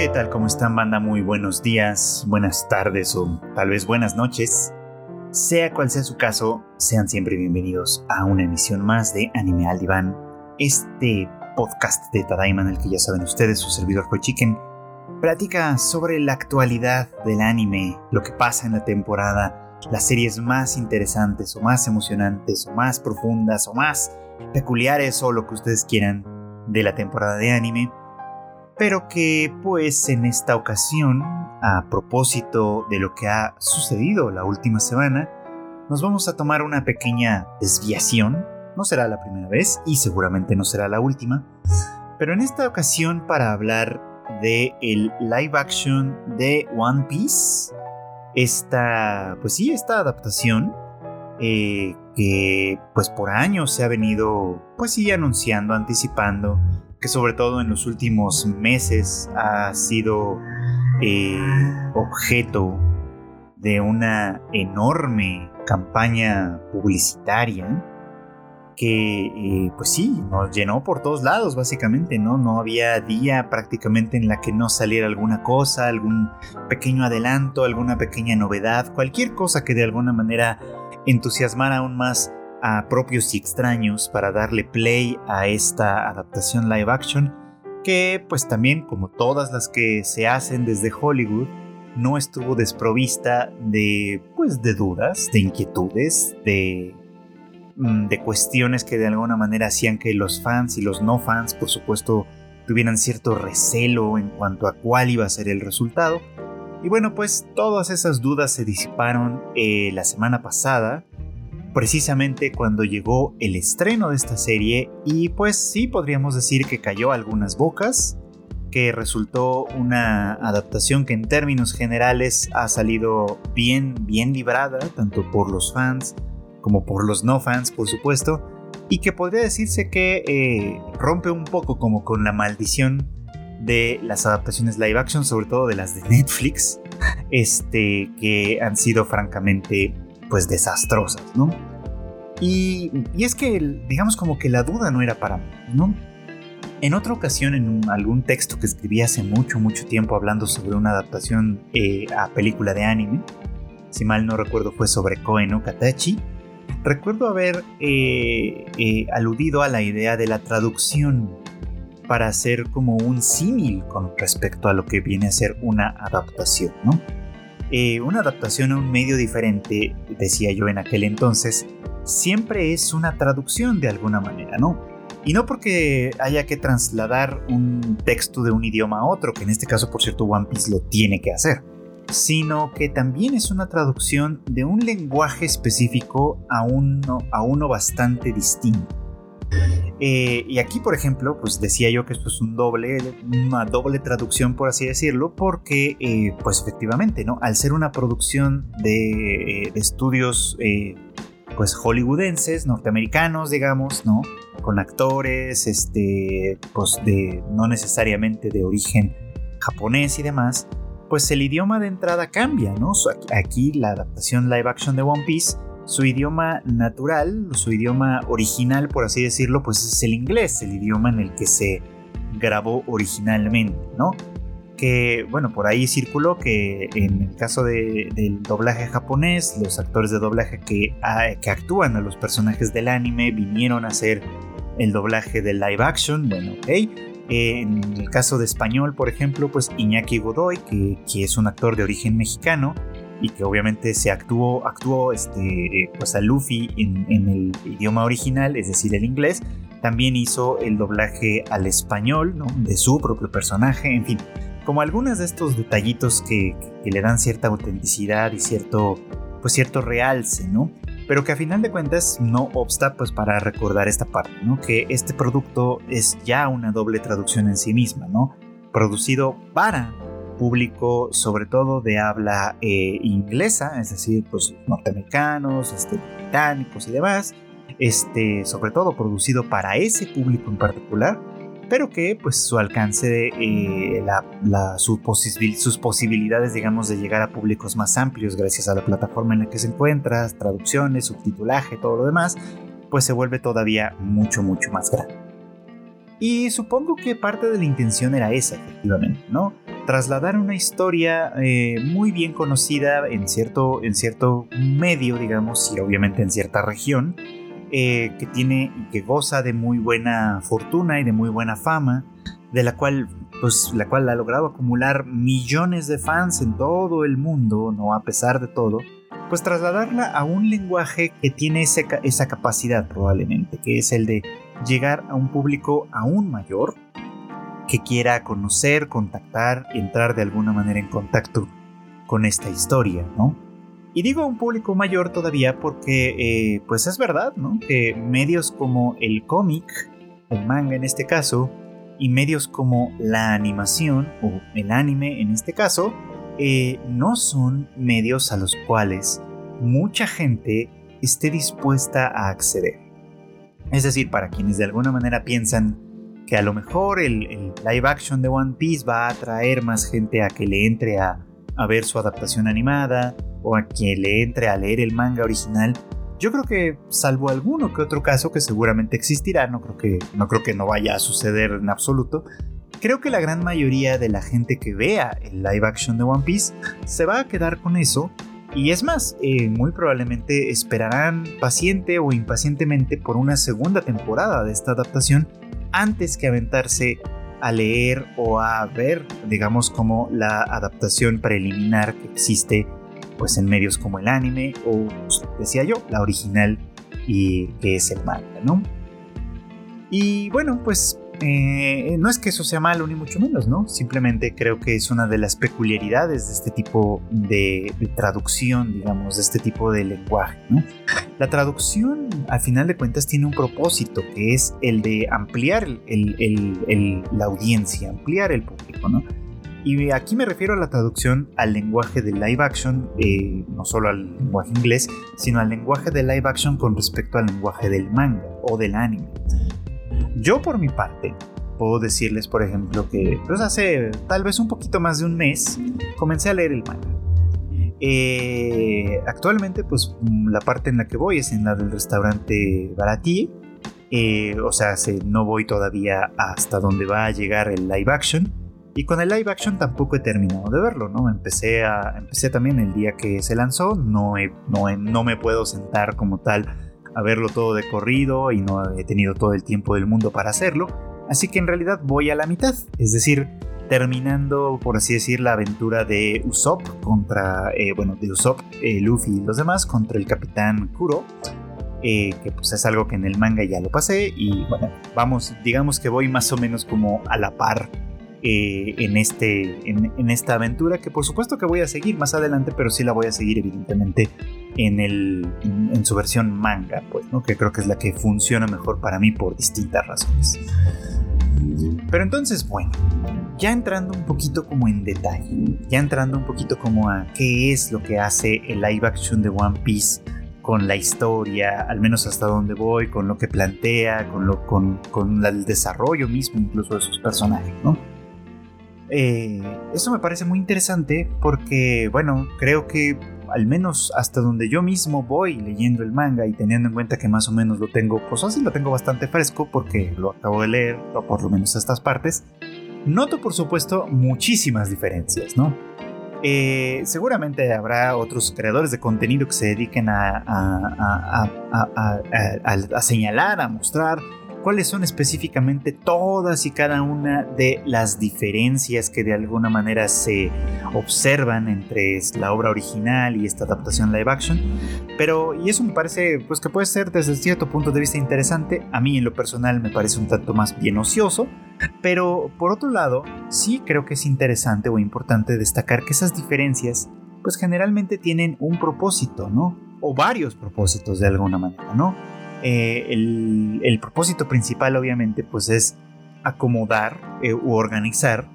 ¿Qué tal? ¿Cómo están, banda? Muy buenos días, buenas tardes o tal vez buenas noches. Sea cual sea su caso, sean siempre bienvenidos a una emisión más de Anime al Diván, este podcast de Tadaima en el que ya saben ustedes, su servidor fue Chicken, platica sobre la actualidad del anime, lo que pasa en la temporada, las series más interesantes o más emocionantes o más profundas o más peculiares o lo que ustedes quieran de la temporada de anime pero que pues en esta ocasión, a propósito de lo que ha sucedido la última semana, nos vamos a tomar una pequeña desviación, no será la primera vez y seguramente no será la última, pero en esta ocasión para hablar de el live action de One Piece, esta, pues sí, esta adaptación eh, que pues por años se ha venido pues sí anunciando, anticipando, que sobre todo en los últimos meses ha sido eh, objeto de una enorme campaña publicitaria que eh, pues sí, nos llenó por todos lados básicamente, ¿no? No había día prácticamente en la que no saliera alguna cosa, algún pequeño adelanto, alguna pequeña novedad, cualquier cosa que de alguna manera entusiasmara aún más a propios y extraños para darle play a esta adaptación live action que pues también como todas las que se hacen desde Hollywood no estuvo desprovista de pues de dudas, de inquietudes, de mm, de cuestiones que de alguna manera hacían que los fans y los no fans por supuesto tuvieran cierto recelo en cuanto a cuál iba a ser el resultado. Y bueno, pues todas esas dudas se disiparon eh, la semana pasada precisamente cuando llegó el estreno de esta serie y pues sí podríamos decir que cayó algunas bocas, que resultó una adaptación que en términos generales ha salido bien, bien librada, tanto por los fans como por los no fans, por supuesto, y que podría decirse que eh, rompe un poco como con la maldición de las adaptaciones live action, sobre todo de las de Netflix, este, que han sido francamente pues desastrosas, ¿no? Y, es que, digamos como que la duda no era para mí, ¿no? En otra ocasión, en algún texto que escribí hace mucho, mucho tiempo hablando sobre una adaptación eh, a película de anime, si mal no recuerdo fue sobre Koe no Katachi, recuerdo haber eh, eh, aludido a la idea de la traducción para hacer como un símil con respecto a lo que viene a ser una adaptación, ¿no? Una adaptación a un medio diferente, decía yo en aquel entonces, siempre es una traducción de alguna manera, ¿no? Y no porque haya que trasladar un texto de un idioma a otro, que en este caso, por cierto, One Piece lo tiene que hacer, sino que también es una traducción de un lenguaje específico a uno, a uno bastante distinto. Eh, y aquí, por ejemplo, pues decía yo que esto es un doble, una doble traducción, por así decirlo, porque, eh, pues efectivamente, ¿no? Al ser una producción de, eh, estudios pues hollywoodenses, norteamericanos, digamos, ¿no? Con actores, este, pues de no necesariamente de origen japonés y demás, pues el idioma de entrada cambia, ¿no? Aquí la adaptación live action de One Piece, su idioma natural, su idioma original, por así decirlo, pues es el inglés, el idioma en el que se grabó originalmente, ¿no? que, bueno, por ahí circuló que en el caso del doblaje japonés, los actores de doblaje que, ah, que actúan a los personajes del anime vinieron a hacer el doblaje del live action, bueno. En el caso de español, por ejemplo, pues Iñaki Godoy, que es un actor de origen mexicano y que obviamente se actuó, actuó este, pues a Luffy en, el idioma original, es decir, el inglés, también hizo el doblaje al español, ¿no? De su propio personaje, en fin como algunos de estos detallitos que, le dan cierta autenticidad y cierto, pues cierto realce, ¿no? Pero que a final de cuentas no obsta pues para recordar esta parte, ¿no? Que este producto es ya una doble traducción en sí misma, ¿no? Producido para público sobre todo de habla eh, inglesa, es decir, pues norteamericanos, este, británicos y demás, este, sobre todo producido para ese público en particular, pero que pues su alcance, eh, sus posibilidades digamos de llegar a públicos más amplios gracias a la plataforma en la que se encuentra, traducciones, subtitulaje, todo lo demás, pues se vuelve todavía mucho, mucho más grande. Y supongo que parte de la intención era esa, efectivamente, ¿no? Trasladar una historia eh, muy bien conocida en cierto, en cierto medio, digamos, y obviamente en cierta región, eh, que tiene que goza de muy buena fortuna y de muy buena fama, de la cual pues la cual ha logrado acumular millones de fans en todo el mundo, no a pesar de todo, pues trasladarla a un lenguaje que tiene esa capacidad probablemente, que es el de llegar a un público aún mayor que quiera conocer, contactar, entrar de alguna manera en contacto con esta historia, ¿no? Y digo a un público mayor todavía porque, eh, pues es verdad, ¿no? Que medios como el cómic, el manga en este caso, y medios como la animación o el anime en este caso, eh, no son medios a los cuales mucha gente esté dispuesta a acceder. Es decir, para quienes de alguna manera piensan que a lo mejor el, live action de One Piece va a atraer más gente a que le entre a, ver su adaptación animada, o a quien le entre a leer el manga original, yo creo que salvo alguno que otro caso que seguramente existirá, no creo que no creo que no vaya a suceder en absoluto. Creo que la gran mayoría de la gente que vea el live action de One Piece se va a quedar con eso y es más, eh, muy probablemente esperarán paciente o impacientemente por una segunda temporada de esta adaptación antes que aventarse a leer o a ver, digamos, como la adaptación preliminar que existe pues en medios como el anime o, decía yo, la original y que es el manga, ¿no? Y bueno, pues eh, no es que eso sea malo ni mucho menos, ¿no? Simplemente creo que es una de las peculiaridades de este tipo de, traducción, digamos, de este tipo de lenguaje, ¿no? La traducción, al final de cuentas, tiene un propósito, que es el de ampliar la audiencia, ampliar el público, ¿no? Y aquí me refiero a la traducción al lenguaje de live action, eh, no solo al lenguaje inglés, sino al lenguaje de live action con respecto al lenguaje del manga o del anime. Yo por mi parte, puedo decirles, por ejemplo, que pues hace tal vez un poquito más de un mes comencé a leer el manga. Eh, actualmente, pues la parte en la que voy es en la del restaurante Barati. Eh, o sea, no voy todavía hasta donde va a llegar el live action. Y con el live action tampoco he terminado de verlo, ¿no? Empecé, a, empecé también el día que se lanzó, no, no, no me puedo sentar como tal a verlo todo de corrido y no he tenido todo el tiempo del mundo para hacerlo, así que en realidad voy a la mitad, es decir, terminando, por así decir, la aventura de Usopp contra, eh, bueno, de Usopp, eh, Luffy y los demás contra el capitán Kuro. Eh, que pues es algo que en el manga ya lo pasé y bueno, vamos, digamos que voy más o menos como a la par en, este, en, esta aventura que por supuesto que voy a seguir más adelante, pero sí la voy a seguir evidentemente en, el, en, su versión manga, pues, ¿no? que creo que es la que funciona mejor para mí por distintas razones. Pero entonces, bueno, ya entrando un poquito como en detalle, ya entrando un poquito como a qué es lo que hace el live action de One Piece con la historia, al menos hasta donde voy, con lo que plantea, con, lo, con, con el desarrollo mismo incluso de sus personajes, ¿no? Eh, eso me parece muy interesante porque, bueno, creo que al menos hasta donde yo mismo voy leyendo el manga y teniendo en cuenta que más o menos lo tengo, pues así lo tengo bastante fresco porque lo acabo de leer, o por lo menos estas partes, noto por supuesto muchísimas diferencias, ¿no? Eh, seguramente habrá otros creadores de contenido que se dediquen a, a señalar, a mostrar cuáles son específicamente todas y cada una de las diferencias que de alguna manera se observan entre la obra original y esta adaptación live action. Pero, y eso me parece pues que puede ser desde cierto punto de vista interesante, a mí en lo personal me parece un tanto más bien ocioso, pero por otro lado, sí creo que es interesante o importante destacar que esas diferencias pues generalmente tienen un propósito, ¿no? O varios propósitos de alguna manera, ¿no? Eh, el, propósito principal obviamente pues es acomodar eh, u organizar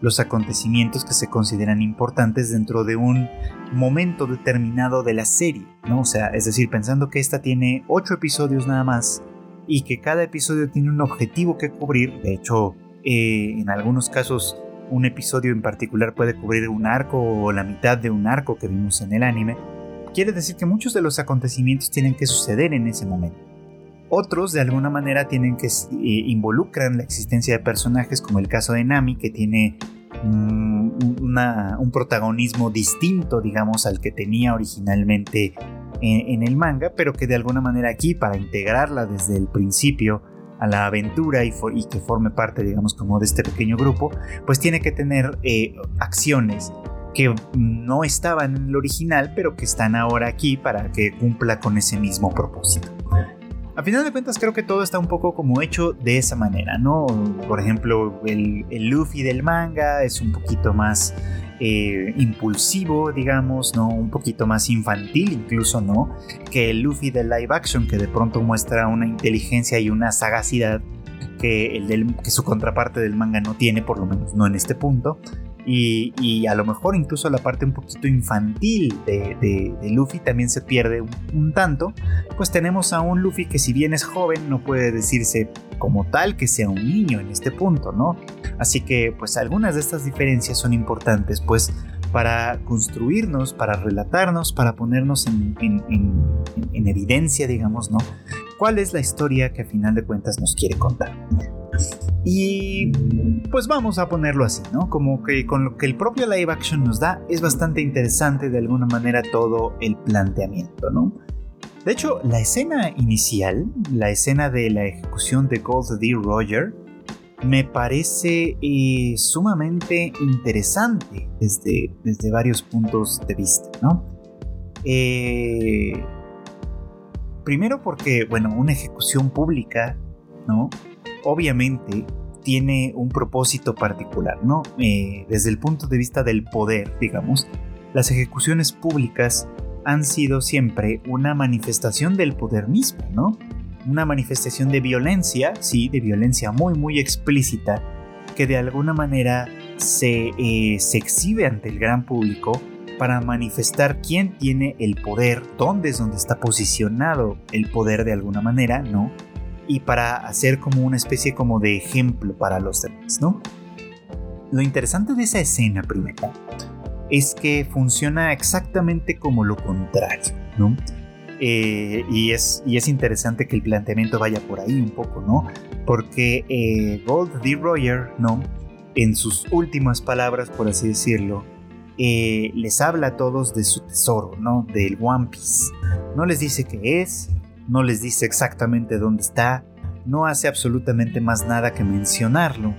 los acontecimientos que se consideran importantes dentro de un momento determinado de la serie, ¿no? O sea, es decir, pensando que esta tiene ocho episodios nada más y que cada episodio tiene un objetivo que cubrir, de hecho, eh, en algunos casos un episodio en particular puede cubrir un arco o la mitad de un arco que vimos en el anime, quiere decir que muchos de los acontecimientos tienen que suceder en ese momento. Otros de alguna manera tienen que eh, involucran la existencia de personajes como el caso de Nami que tiene mm, un protagonismo distinto, digamos, al que tenía originalmente en, el manga, pero que de alguna manera aquí, para integrarla desde el principio a la aventura y, que forme parte, digamos, como de este pequeño grupo, pues tiene que tener eh, acciones que no estaban en el original, pero que están ahora aquí para que cumpla con ese mismo propósito. A final de cuentas creo que todo está un poco como hecho de esa manera, ¿no? Por ejemplo, el, Luffy del manga es un poquito más eh, impulsivo, digamos, ¿no? Un poquito más infantil incluso, ¿no? Que el Luffy del live action, que de pronto muestra una inteligencia y una sagacidad que, el que su contraparte del manga no tiene, por lo menos no en este punto y, a lo mejor incluso la parte un poquito infantil de, Luffy también se pierde un, tanto, pues tenemos a un Luffy que si bien es joven no puede decirse como tal que sea un niño en este punto, ¿no? Así que pues algunas de estas diferencias son importantes pues para construirnos, para relatarnos, para ponernos en, en evidencia, digamos, ¿no? ¿Cuál es la historia que a final de cuentas nos quiere contar? Y pues vamos a ponerlo así, ¿no? Como que con lo que el propio live action nos da es bastante interesante de alguna manera todo el planteamiento, ¿no? De hecho, la escena inicial, la escena de la ejecución de Gold D. Roger, me parece eh, sumamente interesante desde, desde varios puntos de vista, ¿no? Eh, primero porque, bueno, una ejecución pública, ¿no? Obviamente tiene un propósito particular, ¿no? Eh, desde el punto de vista del poder, digamos, las ejecuciones públicas han sido siempre una manifestación del poder mismo, ¿no? Una manifestación de violencia, sí, de violencia muy, muy explícita, que de alguna manera se, eh, se exhibe ante el gran público para manifestar quién tiene el poder, dónde es donde está posicionado el poder de alguna manera, ¿no? Y para hacer como una especie como de ejemplo para los demás, ¿no? Lo interesante de esa escena primera es que funciona exactamente como lo contrario, ¿no? Eh, y, es, y es interesante que el planteamiento vaya por ahí un poco, ¿no? Porque eh, Gold D. Roger, ¿no? En sus últimas palabras, por así decirlo, eh, les habla a todos de su tesoro, ¿no? Del One Piece. No les dice qué es, no les dice exactamente dónde está, no hace absolutamente más nada que mencionarlo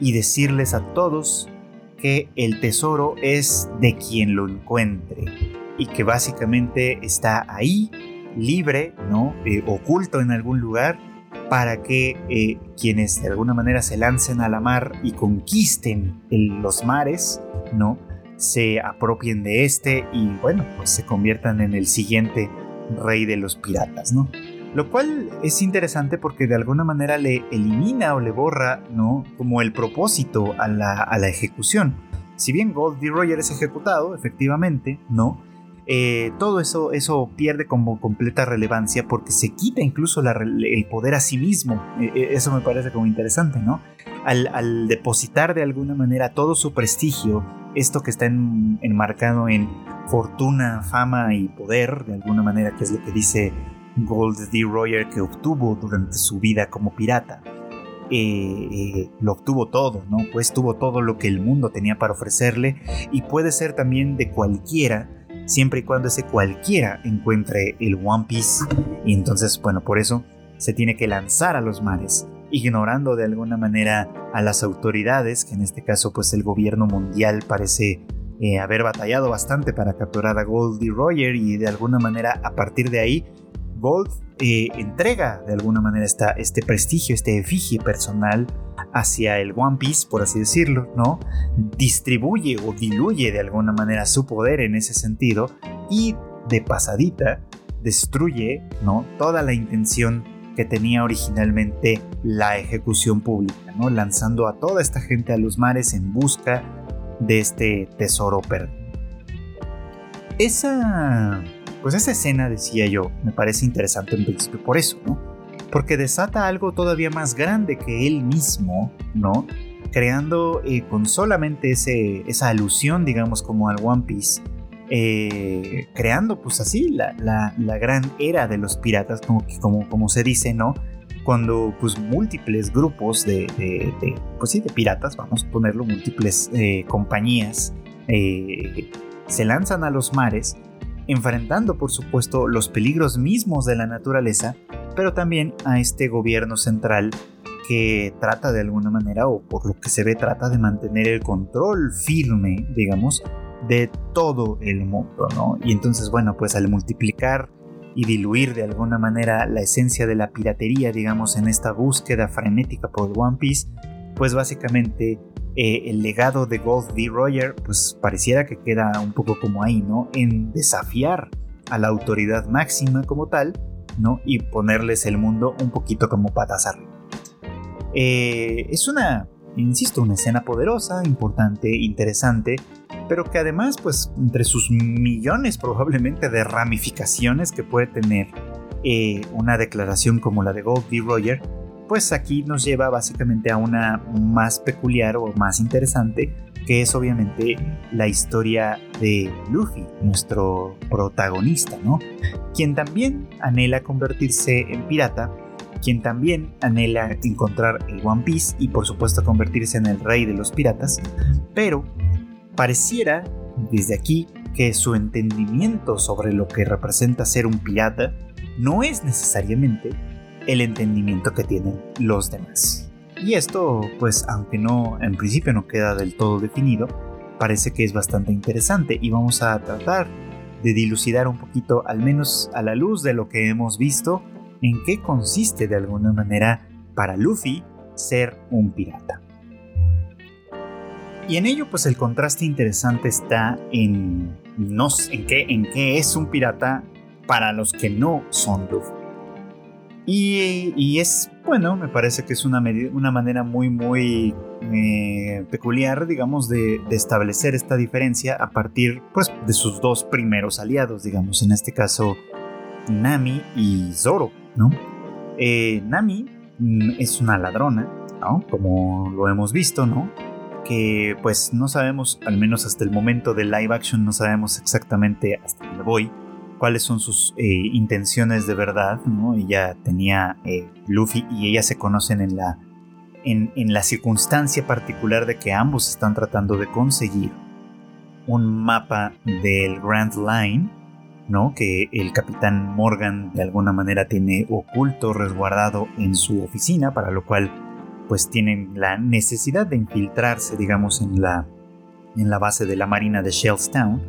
y decirles a todos que el tesoro es de quien lo encuentre y que básicamente está ahí, libre, ¿no? Eh, oculto en algún lugar para que eh, quienes de alguna manera se lancen a la mar y conquisten los mares, ¿no? Se apropien de este y bueno, pues se conviertan en el siguiente rey de los piratas, ¿no? Lo cual es interesante porque de alguna manera le elimina o le borra, ¿no? Como el propósito a la, ejecución. Si bien Gold D. Roger es ejecutado, efectivamente, ¿no? Eh, todo eso, eso pierde como completa relevancia porque se quita incluso el poder a sí mismo. E, e, eso me parece como interesante, ¿no? Al, depositar de alguna manera todo su prestigio, esto que está enmarcado en fortuna, fama y poder, de alguna manera, que es lo que dice Gold D. Roger que obtuvo durante su vida como pirata. Eh, eh, lo obtuvo todo, ¿no? Pues tuvo todo lo que el mundo tenía para ofrecerle y puede ser también de cualquiera, siempre y cuando ese cualquiera encuentre el One Piece. Y entonces, bueno, por eso se tiene que lanzar a los mares, ignorando de alguna manera a las autoridades, que en este caso pues el gobierno mundial parece eh, haber batallado bastante para capturar a Goldie Roger y de alguna manera a partir de ahí Gold eh, entrega de alguna manera esta, este prestigio, este efigie personal hacia el One Piece, por así decirlo, ¿no? Distribuye o diluye de alguna manera su poder en ese sentido y de pasadita destruye, ¿no? Toda la intención que tenía originalmente la ejecución pública, ¿no? Lanzando a toda esta gente a los mares en busca de este tesoro perdido. Esa pues esa escena, decía yo, me parece interesante en principio por eso, ¿no? Porque desata algo todavía más grande que él mismo, ¿no? Creando eh, con solamente ese, esa alusión, digamos, como al One Piece, eh, creando pues así la, la, gran era de los piratas, como, como, como se dice, ¿no? cuando pues múltiples grupos de, pues sí, de piratas, vamos a ponerlo, múltiples eh, compañías, eh, se lanzan a los mares, enfrentando por supuesto los peligros mismos de la naturaleza, pero también a este gobierno central que trata de alguna manera, o por lo que se ve, trata de mantener el control firme, digamos, de todo el mundo, ¿no? Y entonces, bueno, pues al multiplicar y diluir de alguna manera la esencia de la piratería, digamos, en esta búsqueda frenética por One Piece, pues básicamente eh, el legado de Gold D. Roger, pues pareciera que queda un poco como ahí, ¿no? En desafiar a la autoridad máxima como tal, ¿no? Y ponerles el mundo un poquito como patas arriba. Eh, es una, insisto, una escena poderosa, importante, interesante, pero que además, pues, entre sus millones probablemente de ramificaciones que puede tener eh, una declaración como la de Gold D. Roger, pues aquí nos lleva básicamente a una más peculiar o más interesante, que es obviamente la historia de Luffy, nuestro protagonista, ¿no? Quien también anhela convertirse en pirata, quien también anhela encontrar el One Piece y por supuesto convertirse en el rey de los piratas, pero Pareciera, desde aquí, que su entendimiento sobre lo que representa ser un pirata no es necesariamente el entendimiento que tienen los demás. Y esto, pues aunque no en principio no queda del todo definido, parece que es bastante interesante y vamos a tratar de dilucidar un poquito, al menos a la luz de lo que hemos visto, en qué consiste de alguna manera para Luffy ser un pirata. Y en ello, pues el contraste interesante está en, no, en, qué, en qué es un pirata para los que no son Luffy. Y, es, bueno, me parece que es una, una manera muy, muy eh, peculiar, digamos, de, establecer esta diferencia a partir, pues, de sus dos primeros aliados, digamos, en este caso, Nami y Zoro, ¿no? Eh, Nami mm, es una ladrona, ¿no? Como lo hemos visto, ¿no? Que pues no sabemos, al menos hasta el momento del live action, no sabemos exactamente hasta dónde voy, cuáles son sus eh, intenciones de verdad, ¿no? Ella tenía eh, Luffy y ella se conocen en la, en, en la circunstancia particular de que ambos están tratando de conseguir un mapa del Grand Line, ¿no? Que el capitán Morgan de alguna manera tiene oculto, resguardado en su oficina, para lo cual pues tienen la necesidad de infiltrarse, digamos, en la, en la base de la marina de Shellstown.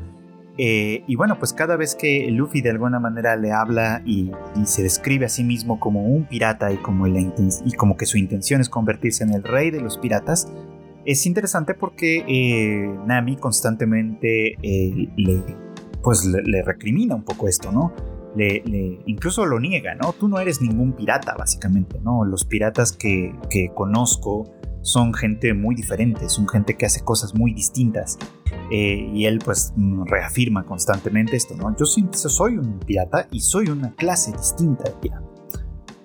Eh, y bueno, pues cada vez que Luffy de alguna manera le habla y, se describe a sí mismo como un pirata y como, y como que su intención es convertirse en el rey de los piratas, es interesante porque eh, Nami constantemente eh, le, pues le, recrimina un poco esto, ¿no? Le, incluso lo niega, ¿no? Tú no eres ningún pirata, básicamente, ¿no? Los piratas que, conozco son gente muy diferente, son gente que hace cosas muy distintas. Eh, y él pues reafirma constantemente esto, ¿no? Yo soy un pirata y soy una clase distinta de pirata.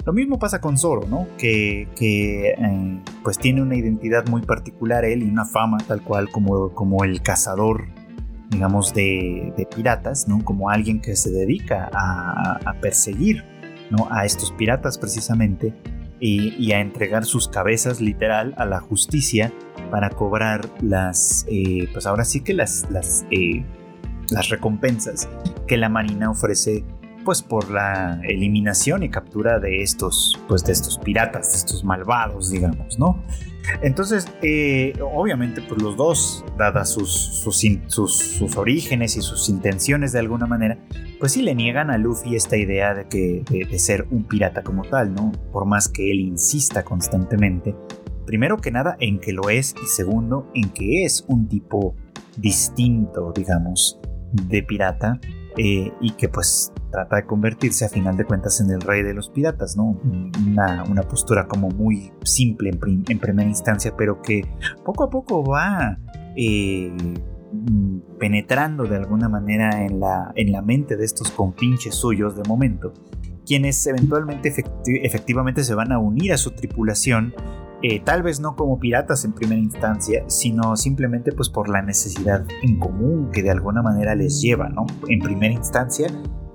Lo mismo pasa con Zoro, ¿no? Que, eh, pues tiene una identidad muy particular él y una fama tal cual como, como el cazador digamos, de, piratas, ¿no? Como alguien que se dedica a, perseguir, ¿no? A estos piratas precisamente y, a entregar sus cabezas literal a la justicia para cobrar las, eh, pues ahora sí que las, las, eh, las recompensas que la Marina ofrece pues por la eliminación y captura de estos, pues de estos piratas, de estos malvados, digamos, ¿no? Entonces, eh, obviamente, pues los dos, dadas sus, sus, orígenes y sus intenciones de alguna manera, pues sí le niegan a Luffy esta idea de, que, de, ser un pirata como tal, ¿no? Por más que él insista constantemente, primero que nada en que lo es y segundo en que es un tipo distinto, digamos, de pirata eh, y que pues trata de convertirse a final de cuentas en el rey de los piratas, ¿no? Una, postura como muy simple en, primera instancia, pero que poco a poco va eh, penetrando de alguna manera en la, en la mente de estos compinches suyos de momento, quienes eventualmente efectivamente se van a unir a su tripulación eh, tal vez no como piratas en primera instancia, sino simplemente pues por la necesidad en común que de alguna manera les lleva, ¿no? En primera instancia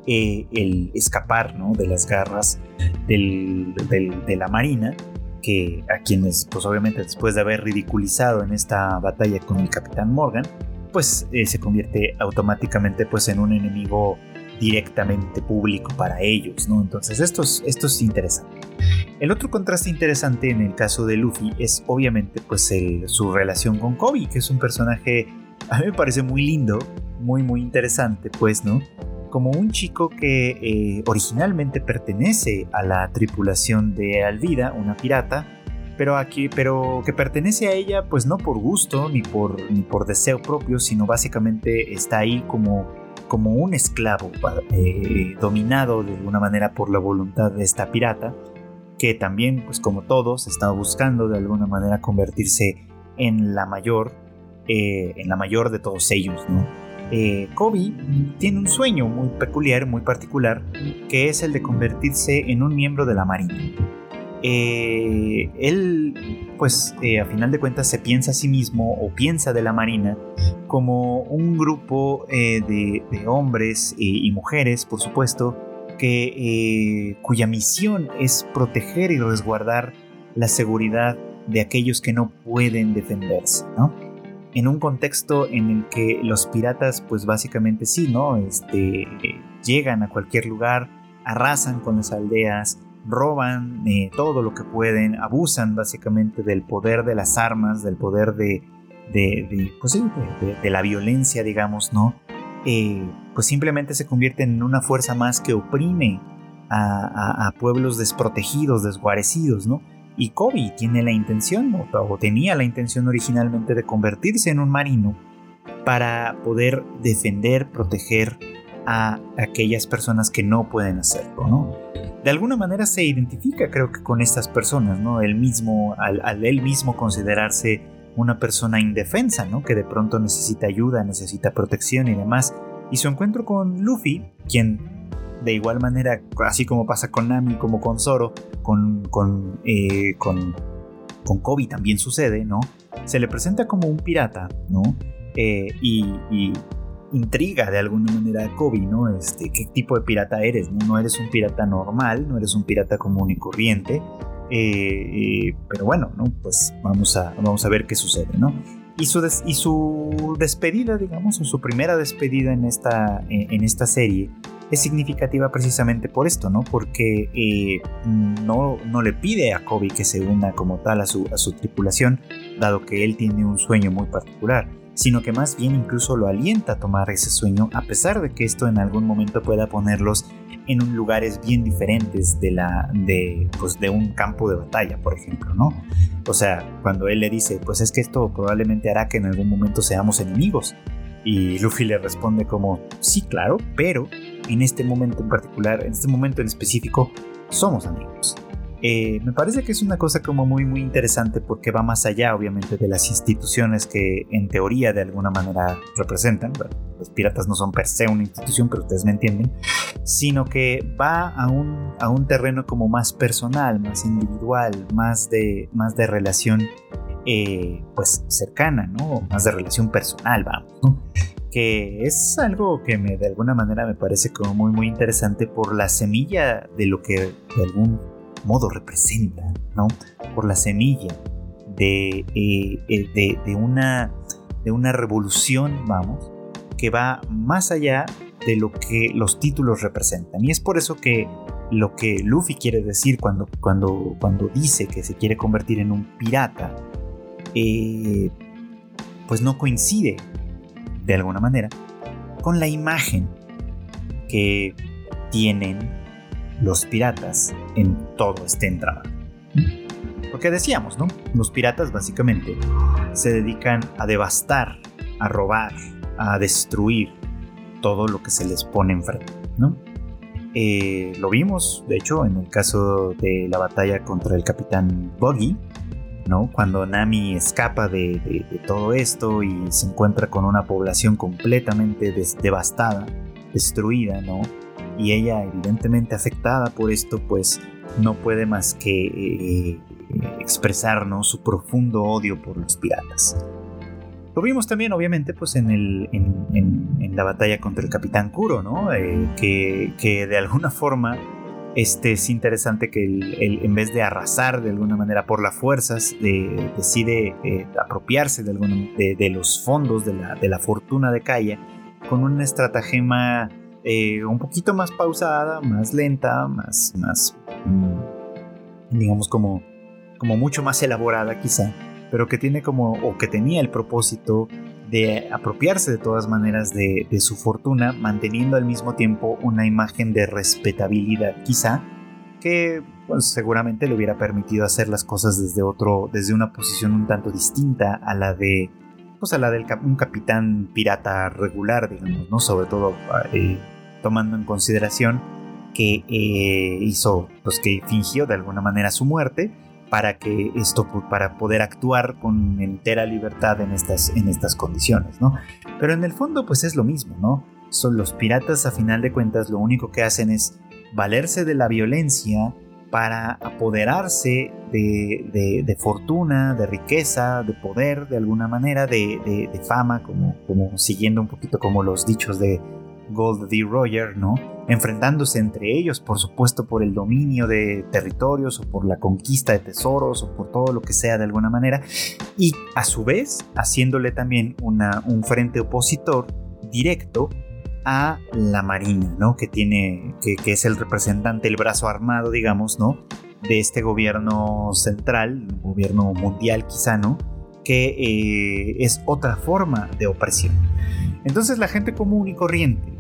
eh, el escapar ¿no? de las garras de la marina, que a quienes, pues obviamente después de haber ridiculizado en esta batalla con el capitán Morgan, pues eh, se convierte automáticamente pues en un enemigo directamente público para ellos, ¿no? Entonces esto es, esto es interesante. El otro contraste interesante en el caso de Luffy es obviamente pues su relación con Kobe, que es un personaje a mí me parece muy lindo, muy muy interesante pues, ¿no? Como un chico que eh, originalmente pertenece a la tripulación de Alvida, una pirata, pero aquí, pero que pertenece a ella, pues no por gusto ni por, ni por deseo propio, sino básicamente está ahí como como un esclavo eh, dominado de alguna manera por la voluntad de esta pirata, que también, pues como todos, estaba buscando de alguna manera convertirse en la mayor, eh, en la mayor de todos ellos, ¿no? Eh, Kobe tiene un sueño muy peculiar, muy particular, que es el de convertirse en un miembro de la Marina. Eh, él, pues eh, a final de cuentas se piensa a sí mismo o piensa de la Marina como un grupo eh, de, hombres y mujeres, por supuesto, que, cuya misión es proteger y resguardar la seguridad de aquellos que no pueden defenderse, ¿no? En un contexto en el que los piratas, pues básicamente sí, ¿no? Este, llegan a cualquier lugar, arrasan con las aldeas, roban eh, todo lo que pueden, abusan básicamente del poder de las armas, del poder de, de, pues la violencia, digamos, ¿no? Eh, pues simplemente se convierten en una fuerza más que oprime a, pueblos desprotegidos, desguarecidos, ¿no? Y Kobe tiene la intención, o tenía la intención originalmente de convertirse en un marino para poder defender, proteger a aquellas personas que no pueden hacerlo, ¿no? De alguna manera se identifica, creo que, con estas personas, ¿no? Él mismo, al, él mismo considerarse una persona indefensa, ¿no? Que de pronto necesita ayuda, necesita protección y demás. Y su encuentro con Luffy, quien de igual manera, así como pasa con Nami, como con Zoro, con, con, eh, con, con Kobe también sucede, ¿no? Se le presenta como un pirata, ¿no? Eh, y, intriga de alguna manera a Kobe, ¿no? Este, ¿Qué tipo de pirata eres? No, eres un pirata normal, no eres un pirata común y corriente. Eh, eh, pero bueno, ¿no? Pues vamos a, vamos a ver qué sucede, ¿no? Y su, y su despedida, digamos, o su primera despedida en esta, en, esta serie es significativa precisamente por esto, ¿no? Porque eh, no, no le pide a Kobe que se una como tal a su, a su tripulación, dado que él tiene un sueño muy particular sino que más bien incluso lo alienta a tomar ese sueño, a pesar de que esto en algún momento pueda ponerlos en lugares bien diferentes de, la, de, pues de un campo de batalla, por ejemplo, ¿no? O sea, cuando él le dice, pues es que esto probablemente hará que en algún momento seamos enemigos. Y Luffy le responde como, sí, claro, pero en este momento en particular, en este momento en específico, somos amigos. Eh, me parece que es una cosa como muy muy interesante porque va más allá obviamente de las instituciones que en teoría de alguna manera representan. los piratas no son per se una institución, pero ustedes me entienden, sino que va a un, a un terreno como más personal, más individual, más de, más de relación eh, pues cercana, ¿no? Más de relación personal, vamos, que es algo que me, de alguna manera me parece como muy muy interesante por la semilla de lo que de algún modo representa, ¿no? Por la semilla de, eh, eh, de, una, de una revolución, vamos, que va más allá de lo que los títulos representan. Y es por eso que lo que Luffy quiere decir cuando, cuando, cuando dice que se quiere convertir en un pirata, eh, pues no coincide, de alguna manera, con la imagen que tienen los piratas en todo este entramado. Porque decíamos, ¿no? Los piratas básicamente se dedican a devastar, a robar, a destruir todo lo que se les pone enfrente, ¿no? Eh, lo vimos, de hecho, en el caso de la batalla contra el capitán Buggy, ¿no? Cuando Nami escapa de, todo esto y se encuentra con una población completamente devastada, destruida, ¿no? Y ella evidentemente afectada por esto pues no puede más que eh, expresarnos su profundo odio por los piratas. Lo vimos también, obviamente, pues en, el, en, la batalla contra el Capitán Kuro, ¿no? Eh, que, que, de alguna forma este, es interesante que en vez de arrasar de alguna manera por las fuerzas, decide eh, apropiarse de, de, los fondos de la, de la fortuna de Kaya con una estratagema eh, un poquito más pausada, más lenta, más, más mm, digamos como, como mucho más elaborada quizá, pero que tiene como, o que tenía el propósito de apropiarse de todas maneras de, su fortuna, manteniendo al mismo tiempo una imagen de respetabilidad, quizá, que pues, seguramente le hubiera permitido hacer las cosas desde otro, desde una posición un tanto distinta a la de, pues a la del un capitán pirata regular, digamos, ¿no? Sobre todo eh, tomando en consideración que eh, hizo, pues que fingió de alguna manera su muerte para que esto para poder actuar con entera libertad en estas en estas condiciones, ¿no? Pero en el fondo pues es lo mismo, ¿no? Son los piratas a final de cuentas lo único que hacen es valerse de la violencia para apoderarse de, fortuna, de riqueza, de poder, de alguna manera, de, de fama, como, como siguiendo un poquito como los dichos de, Gold D. Roger, ¿no? Enfrentándose entre ellos, por supuesto, por el dominio de territorios o por la conquista de tesoros o por todo lo que sea de alguna manera, y a su vez haciéndole también una, un frente opositor directo a la Marina, ¿no? Que tiene, que, es el representante, el brazo armado, digamos, ¿no? De este gobierno central, gobierno mundial quizá, ¿no? Que eh, es otra forma de opresión. Entonces la gente común y corriente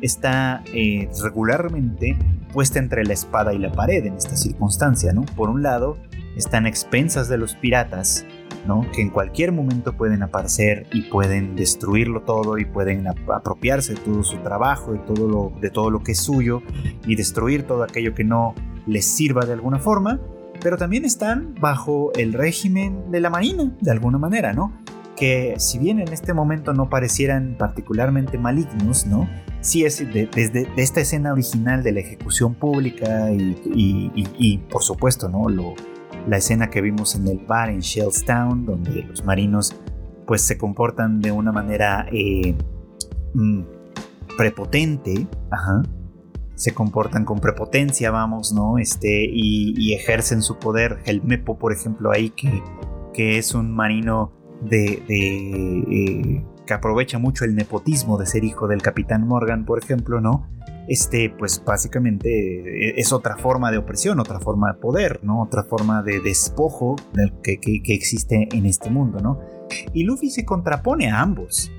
Está eh, regularmente puesta entre la espada y la pared en esta circunstancia, ¿no? Por un lado, están expensas de los piratas, ¿no? Que en cualquier momento pueden aparecer y pueden destruirlo todo y pueden apropiarse de todo su trabajo, de todo lo, de todo lo que es suyo y destruir todo aquello que no les sirva de alguna forma, pero también están bajo el régimen de la marina, de alguna manera, ¿no? Que si bien en este momento no parecieran particularmente malignos, ¿no? sí es desde esta escena original de la ejecución pública y, por supuesto, ¿no? La escena que vimos en el bar en Shellstown, donde los marinos pues se comportan de una manera eh, mm, prepotente, se comportan con prepotencia, vamos, ¿no? Este, y, ejercen su poder. El Mepo, por ejemplo, ahí que, que es un marino de, eh, que aprovecha mucho el nepotismo de ser hijo del capitán Morgan, por ejemplo, ¿no? Este, pues básicamente eh, es otra forma de opresión, otra forma de poder, ¿no? Otra forma de despojo que, que, existe en este mundo, ¿no? Y Luffy se contrapone a ambos,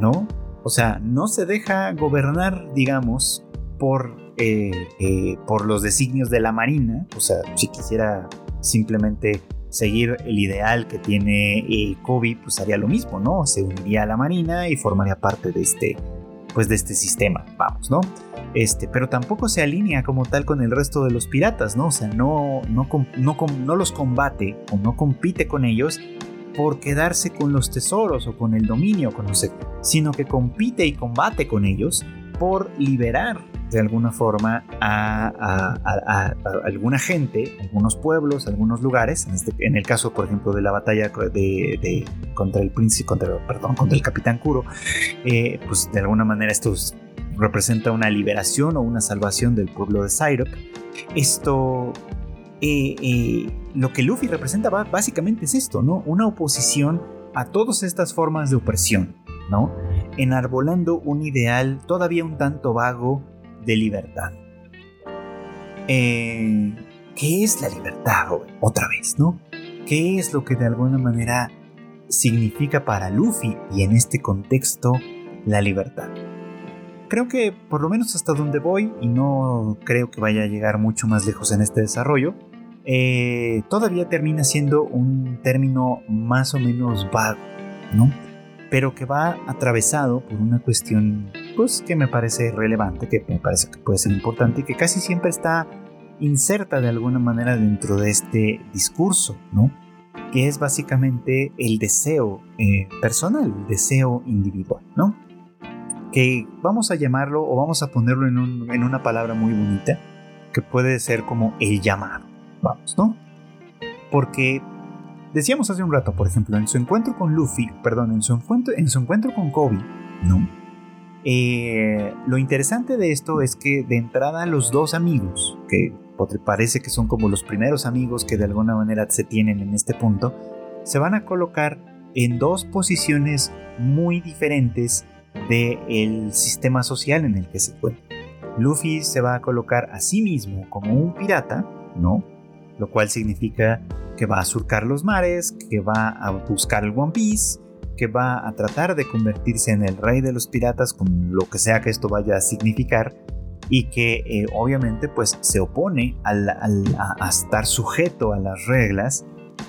¿no? O sea, no se deja gobernar, digamos, por, eh, por los designios de la Marina. O sea, si quisiera simplemente seguir el ideal que tiene eh, Kobe, pues haría lo mismo, ¿no? Se uniría a la Marina y formaría parte de este, pues de este sistema, vamos, ¿no? Este, pero tampoco se alinea como tal con el resto de los piratas, ¿no? O sea, no, no, no, no los combate o no compite con ellos por quedarse con los tesoros o con el dominio, con sino que compite y combate con ellos por liberar de alguna forma a, alguna gente, algunos pueblos, algunos lugares, en, este, el caso por ejemplo de la batalla de, contra el príncipe, contra el capitán Kuro, eh, pues de alguna manera esto representa una liberación o una salvación del pueblo de Cyrop. Esto eh, eh, lo que Luffy representa básicamente es esto, ¿no? Una oposición a todas estas formas de opresión, ¿no? Enarbolando un ideal todavía un tanto vago de libertad. Eh, ¿Qué es la libertad? Otra vez, ¿no? ¿Qué es lo que de alguna manera significa para Luffy y en este contexto la libertad? Creo que por lo menos hasta donde voy, y no creo que vaya a llegar mucho más lejos en este desarrollo, eh, todavía termina siendo un término más o menos vago, ¿no? Pero que va atravesado por una cuestión que me parece relevante, que me parece que puede ser importante y que casi siempre está inserta de alguna manera dentro de este discurso, ¿no? Que es básicamente el deseo eh, personal, el deseo individual, ¿no? Que vamos a llamarlo o vamos a ponerlo en, en una palabra muy bonita, que puede ser como el llamado, vamos, ¿no? Porque Decíamos hace un rato, por ejemplo, en su encuentro con Luffy, perdón, en su encuentro, en su encuentro con Kobe, ¿no? Eh, lo interesante de esto es que de entrada los dos amigos, que parece que son como los primeros amigos que de alguna manera se tienen en este punto, se van a colocar en dos posiciones muy diferentes del sistema social en el que se encuentra. Luffy se va a colocar a sí mismo como un pirata, ¿no? Lo cual significa que va a surcar los mares, que va a buscar el One Piece, que va a tratar de convertirse en el rey de los piratas con lo que sea que esto vaya a significar y que eh, obviamente pues se opone a, estar sujeto a las reglas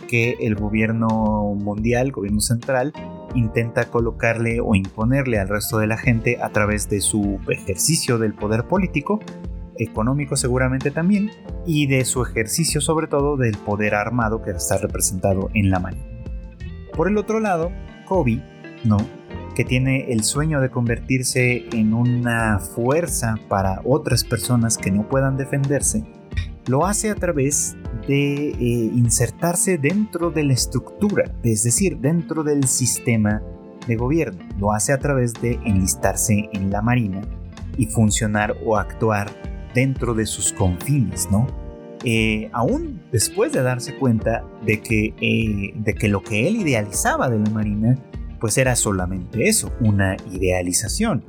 que el gobierno mundial, gobierno central, intenta colocarle o imponerle al resto de la gente a través de su ejercicio del poder político, económico seguramente también, y de su ejercicio sobre todo del poder armado que está representado en la marina. Por el otro lado, Kobe, ¿no? que tiene el sueño de convertirse en una fuerza para otras personas que no puedan defenderse, lo hace a través de eh, insertarse dentro de la estructura, es decir, dentro del sistema de gobierno. Lo hace a través de enlistarse en la Marina y funcionar o actuar dentro de sus confines, ¿no? Eh, aún después de darse cuenta de que, eh, de que lo que él idealizaba de la Marina, pues era solamente eso, una idealización,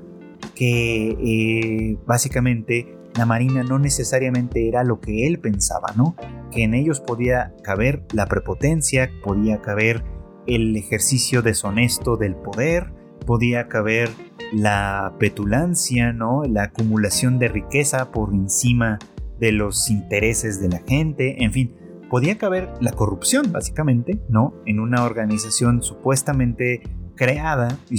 que eh, básicamente la Marina no necesariamente era lo que él pensaba, ¿no? Que en ellos podía caber la prepotencia, podía caber el ejercicio deshonesto del poder, podía caber la petulancia, ¿no? La acumulación de riqueza por encima de los intereses de la gente, en fin, podía caber la corrupción, básicamente, ¿no? En una organización supuestamente creada y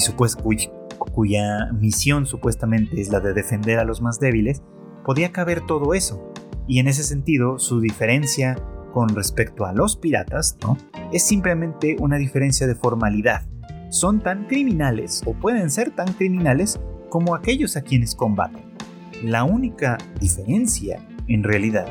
cuya, misión supuestamente es la de defender a los más débiles, podía caber todo eso. Y en ese sentido, su diferencia con respecto a los piratas, ¿no? Es simplemente una diferencia de formalidad. Son tan criminales o pueden ser tan criminales como aquellos a quienes combaten. La única diferencia en realidad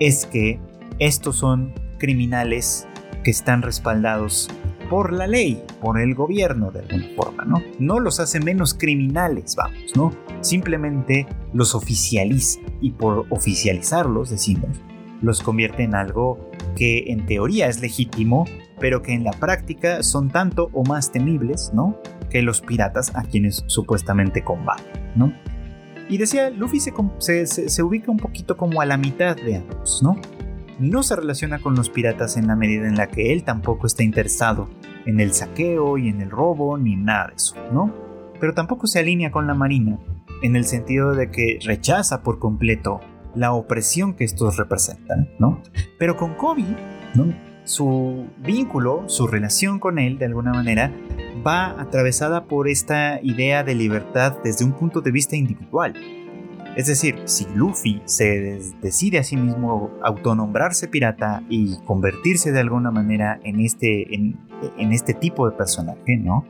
es que estos son criminales que están respaldados por la ley, por el gobierno de alguna forma, ¿no? No los hace menos criminales, vamos, ¿no? Simplemente los oficializa y por oficializarlos, decimos, los convierte en algo que en teoría es legítimo, pero que en la práctica son tanto o más temibles, ¿no? Que los piratas a quienes supuestamente combaten, ¿no? Y decía, Luffy se, ubica un poquito como a la mitad de ambos, ¿no? No se relaciona con los piratas en la medida en la que él tampoco está interesado en el saqueo y en el robo ni nada de eso, ¿no? Pero tampoco se alinea con la marina en el sentido de que rechaza por completo la opresión que estos representan, ¿no? Pero con Kobe, ¿no? Su vínculo, su relación con él, de alguna manera, va atravesada por esta idea de libertad desde un punto de vista individual. Es decir, si Luffy se decide a sí mismo autonombrarse pirata y convertirse de alguna manera en este, en, este tipo de personaje, ¿no?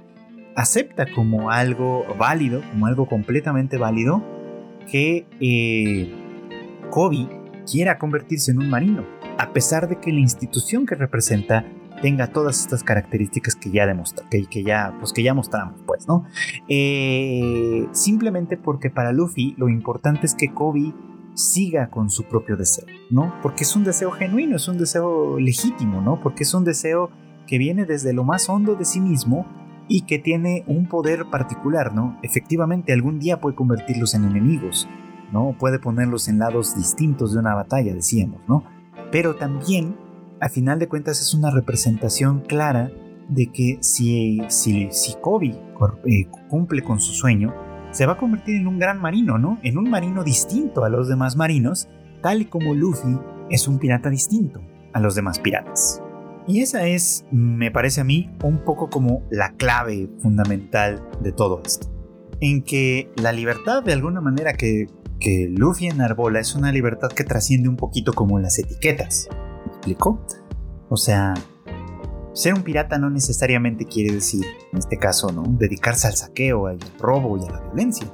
Acepta como algo válido, como algo completamente válido, que eh, Kobe quiera convertirse en un marino, a pesar de que la institución que representa tenga todas estas características que ya demostramos, que, ya, pues que ya mostramos, pues, ¿no? Eh, simplemente porque para Luffy lo importante es que Kobe siga con su propio deseo, ¿no? Porque es un deseo genuino, es un deseo legítimo, ¿no? Porque es un deseo que viene desde lo más hondo de sí mismo y que tiene un poder particular, ¿no? Efectivamente, algún día puede convertirlos en enemigos, ¿no? Puede ponerlos en lados distintos de una batalla, decíamos, ¿no? Pero también a final de cuentas es una representación clara de que si, si, si Kobe eh, cumple con su sueño, se va a convertir en un gran marino, ¿no? En un marino distinto a los demás marinos, tal y como Luffy es un pirata distinto a los demás piratas. Y esa es, me parece a mí, un poco como la clave fundamental de todo esto. En que la libertad de alguna manera que, que Luffy enarbola es una libertad que trasciende un poquito como las etiquetas explicó? O sea, ser un pirata no necesariamente quiere decir, en este caso, ¿no? dedicarse al saqueo, al robo y a la violencia.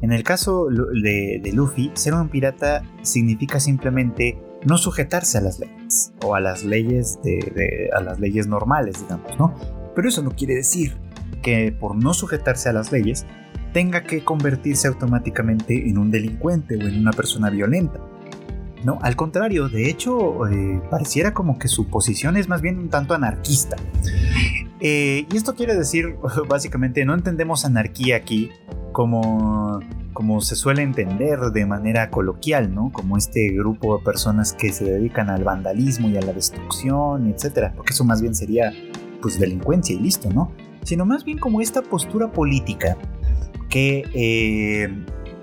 En el caso de, Luffy, ser un pirata significa simplemente no sujetarse a las leyes. O a las leyes de, a las leyes normales, digamos, ¿no? Pero eso no quiere decir que por no sujetarse a las leyes tenga que convertirse automáticamente en un delincuente o en una persona violenta. No, al contrario, de hecho, eh, pareciera como que su posición es más bien un tanto anarquista. Eh, y esto quiere decir, básicamente, no entendemos anarquía aquí como, como se suele entender de manera coloquial, ¿no? Como este grupo de personas que se dedican al vandalismo y a la destrucción, etcétera, porque eso más bien sería, pues, delincuencia y listo, ¿no? Sino más bien como esta postura política que, eh,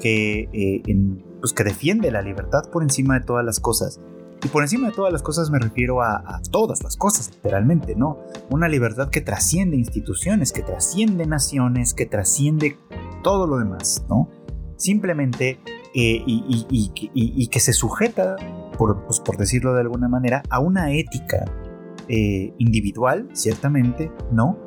que en pues que defiende la libertad por encima de todas las cosas. Y por encima de todas las cosas me refiero a, todas las cosas, literalmente, ¿no? Una libertad que trasciende instituciones, que trasciende naciones, que trasciende todo lo demás, ¿no? Simplemente eh, y, que se sujeta, por, pues, por decirlo de alguna manera, a una ética eh, individual, ciertamente, ¿no?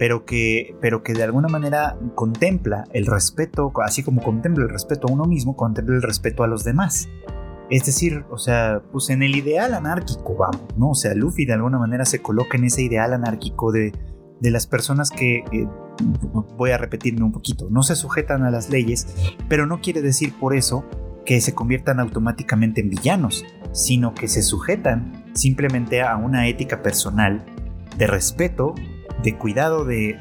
Pero que, pero que de alguna manera contempla el respeto, así como contempla el respeto a uno mismo, contempla el respeto a los demás. Es decir, o sea, pues en el ideal anárquico, vamos, ¿no? O sea, Luffy de alguna manera se coloca en ese ideal anárquico de, de las personas que, eh, voy a repetirme un poquito, no se sujetan a las leyes, pero no quiere decir por eso que se conviertan automáticamente en villanos, sino que se sujetan simplemente a una ética personal de respeto de cuidado de,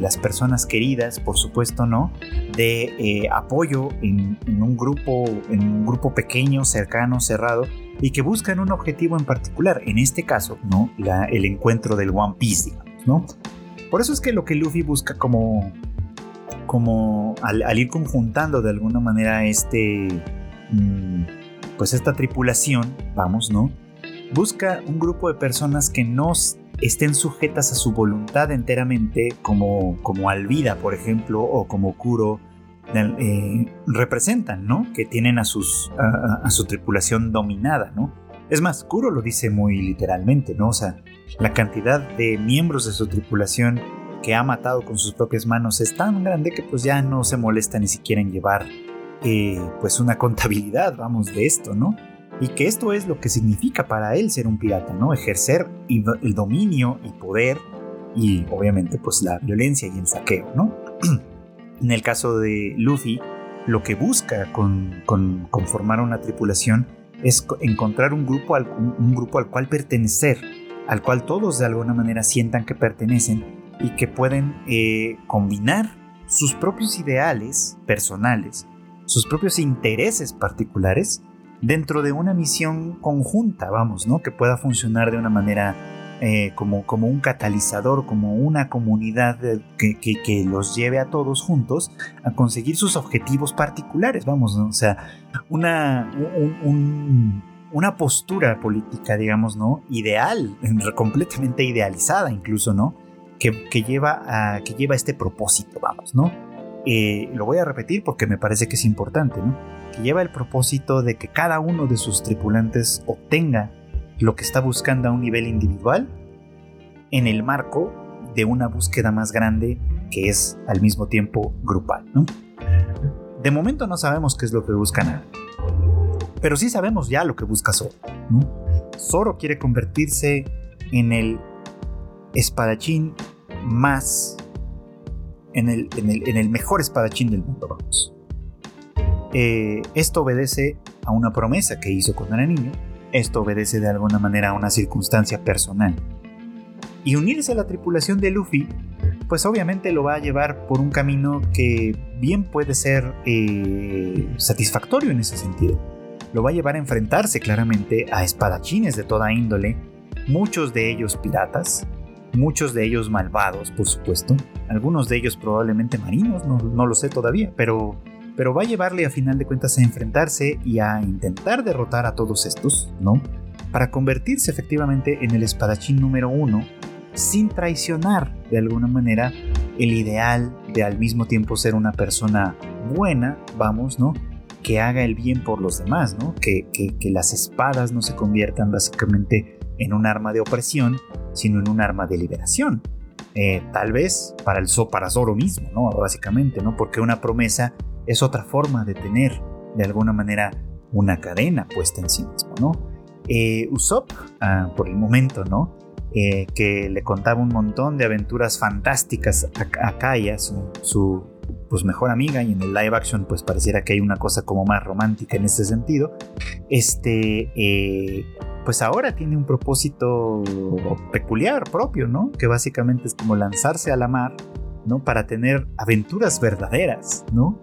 las personas queridas, por supuesto, ¿no? De eh, apoyo en, un grupo, en un grupo pequeño, cercano, cerrado, y que buscan un objetivo en particular. En este caso, ¿no? El encuentro del One Piece, digamos, ¿no? Por eso es que lo que Luffy busca como, como al, ir conjuntando de alguna manera este, mm, pues esta tripulación, vamos, ¿no? Busca un grupo de personas que nos estén sujetas a su voluntad enteramente, como, como Alvida, por ejemplo, o como Kuro, eh, representan, ¿no? Que tienen a, sus, a, su tripulación dominada, ¿no? Es más, Kuro lo dice muy literalmente, ¿no? O sea, la cantidad de miembros de su tripulación que ha matado con sus propias manos es tan grande que pues ya no se molesta ni siquiera en llevar eh, pues una contabilidad, vamos, de esto, ¿no? Y que esto es lo que significa para él ser un pirata, ¿no? Ejercer el dominio y poder y obviamente pues la violencia y el saqueo, ¿no? en el caso de Luffy, lo que busca con, con, formar una tripulación es encontrar un grupo, al, un, grupo al cual pertenecer, al cual todos de alguna manera sientan que pertenecen y que pueden eh, combinar sus propios ideales personales, sus propios intereses particulares dentro de una misión conjunta, vamos, ¿no? Que pueda funcionar de una manera eh, como, como un catalizador, como una comunidad que, que, los lleve a todos juntos a conseguir sus objetivos particulares, vamos, ¿no? O sea, una, una postura política, digamos, ¿no? Ideal, completamente idealizada incluso, ¿no? Que, que, lleva a, que lleva este propósito, vamos, ¿no? Eh, lo voy a repetir porque me parece que es importante, ¿no? Que lleva el propósito de que cada uno de sus tripulantes obtenga lo que está buscando a un nivel individual en el marco de una búsqueda más grande que es al mismo tiempo grupal. De momento no sabemos qué es lo que busca nada, pero sí sabemos ya lo que busca Zoro. Zoro quiere convertirse en el espadachín más en el, en el, mejor espadachín del mundo, vamos. Eh, esto obedece a una promesa que hizo cuando era niño, esto obedece de alguna manera a una circunstancia personal. Y unirse a la tripulación de Luffy, pues obviamente lo va a llevar por un camino que bien puede ser eh, satisfactorio en ese sentido. Lo va a llevar a enfrentarse claramente a espadachines de toda índole, muchos de ellos piratas, muchos de ellos malvados, por supuesto, algunos de ellos probablemente marinos, no, lo sé todavía, pero, pero va a llevarle a final de cuentas a enfrentarse y a intentar derrotar a todos estos, ¿no? Para convertirse efectivamente en el espadachín número uno, sin traicionar de alguna manera el ideal de al mismo tiempo ser una persona buena, vamos, ¿no? Que haga el bien por los demás, ¿no? Que, que, que las espadas no se conviertan básicamente en un arma de opresión, sino en un arma de liberación. Eh, tal vez para el para Zoro mismo, ¿no? Básicamente, ¿no? Porque una promesa es otra forma de tener, de alguna manera, una cadena puesta en sí mismo, ¿no? eh, Usopp, ah, por el momento, ¿no? Eh, que le contaba un montón de aventuras fantásticas a, Kaya, su, pues, mejor amiga, y en el live action pues pareciera que hay una cosa como más romántica en ese sentido. Este, eh, pues ahora tiene un propósito peculiar propio, ¿no? Que básicamente es como lanzarse a la mar, ¿no? Para tener aventuras verdaderas, ¿no?